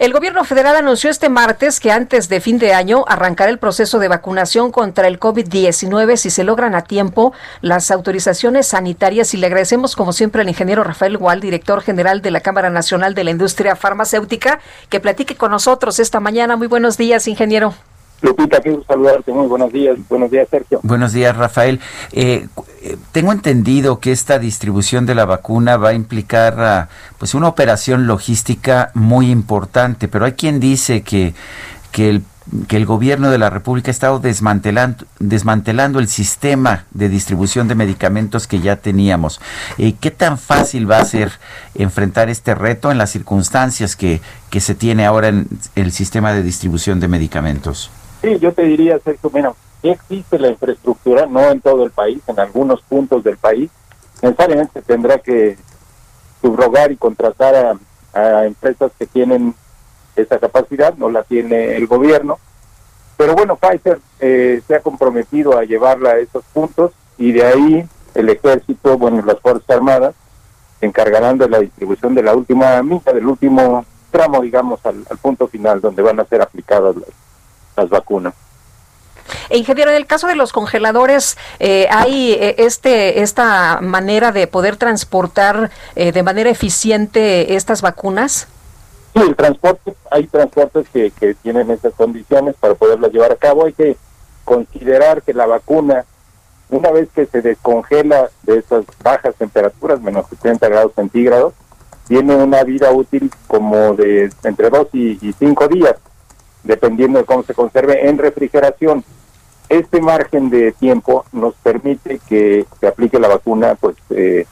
El gobierno federal anunció este martes que antes de fin de año arrancará el proceso de vacunación contra el COVID-19 si se logran a tiempo las autorizaciones sanitarias. Y le agradecemos, como siempre, al ingeniero Rafael Gual, director general de la Cámara Nacional de la Industria Farmacéutica, que platique con nosotros esta mañana. Muy buenos días, ingeniero. Lupita, quiero saludarte. Muy buenos días. Buenos días, Sergio. Buenos días, Rafael. Eh, eh, tengo entendido que esta distribución de la vacuna va a implicar ah, pues una operación logística muy importante, pero hay quien dice que, que el gobierno de la República ha estado desmantelando, desmantelando el sistema de distribución de medicamentos que ya teníamos. Eh, ¿Qué tan fácil va a ser enfrentar este reto en las circunstancias que, que se tiene ahora en el sistema de distribución de medicamentos? Sí, yo te diría, Sergio, bueno, existe la infraestructura, no en todo el país, en algunos puntos del país. Necesariamente tendrá que subrogar y contratar a, empresas que tienen esa capacidad, no la tiene el gobierno. Pero bueno, Pfizer eh, se ha comprometido a llevarla a esos puntos y de ahí el ejército, bueno, las Fuerzas Armadas se encargarán de la distribución de la última mitad, del último tramo, digamos, al, al punto final donde van a ser aplicadas las, las vacunas. E ingeniero, en el caso de los congeladores, eh, ¿hay eh, este esta manera de poder transportar eh, de manera eficiente estas vacunas? Sí, el transporte, hay transportes que, que tienen esas condiciones para poderlas llevar a cabo. Hay que considerar que la vacuna, una vez que se descongela de esas bajas temperaturas, menos 70 grados centígrados, tiene una vida útil como de entre 2 y 5 días dependiendo de cómo se conserve en refrigeración. Este margen de tiempo nos permite que se aplique la vacuna pues eh,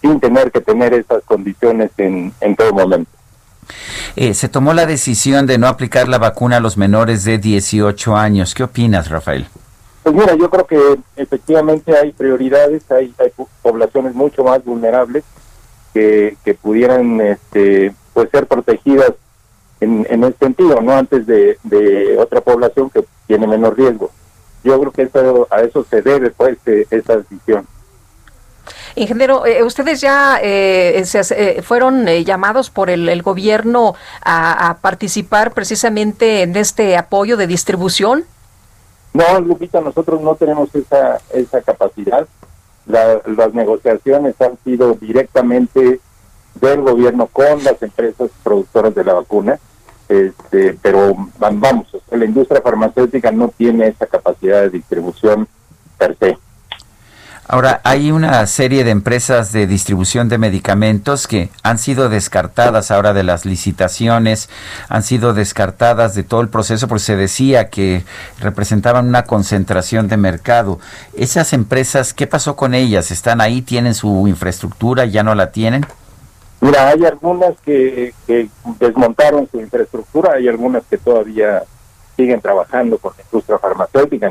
sin tener que tener esas condiciones en, en todo momento. Eh, se tomó la decisión de no aplicar la vacuna a los menores de 18 años. ¿Qué opinas, Rafael? Pues mira, yo creo que efectivamente hay prioridades, hay, hay poblaciones mucho más vulnerables que, que pudieran este, pues ser protegidas en, en ese sentido, no antes de, de, otra población que tiene menos riesgo. Yo creo que eso, a eso se debe pues eh, esa decisión. Ingeniero, eh, ustedes ya eh, se, eh, fueron eh, llamados por el, el gobierno a, a, participar precisamente en este apoyo de distribución. No, Lupita, nosotros no tenemos esa, esa capacidad. La, las negociaciones han sido directamente del gobierno con las empresas productoras de la vacuna este, pero vamos, la industria farmacéutica no tiene esa capacidad de distribución per se. Ahora, hay una serie de empresas de distribución de medicamentos que han sido descartadas ahora de las licitaciones, han sido descartadas de todo el proceso porque se decía que representaban una concentración de mercado. Esas empresas, ¿qué pasó con ellas? ¿Están ahí? ¿Tienen su infraestructura? ¿Ya no la tienen? Mira, hay algunas que, que, desmontaron su infraestructura, hay algunas que todavía siguen trabajando con la industria farmacéutica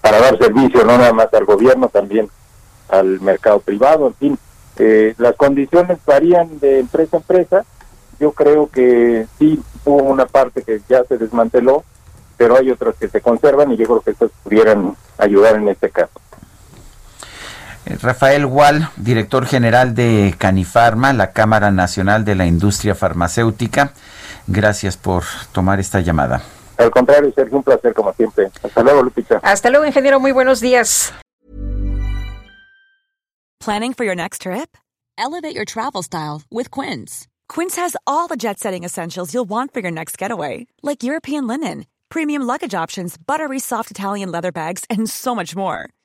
para dar servicio no nada más al gobierno, también al mercado privado, en fin. Eh, las condiciones varían de empresa a empresa. Yo creo que sí hubo una parte que ya se desmanteló, pero hay otras que se conservan y yo creo que estas pudieran ayudar en este caso. Rafael Wall, director general de Canifarma, la Cámara Nacional de la Industria Farmacéutica. Gracias por tomar esta llamada. Al contrario, Sergio, un placer como siempre. Hasta luego, Lupita. Hasta luego, ingeniero. Muy buenos días. Planning for your next trip? Elevate your travel style with Quince. Quince has all the jet-setting essentials you'll want for your next getaway, like European linen, premium luggage options, buttery soft Italian leather bags, and so much more.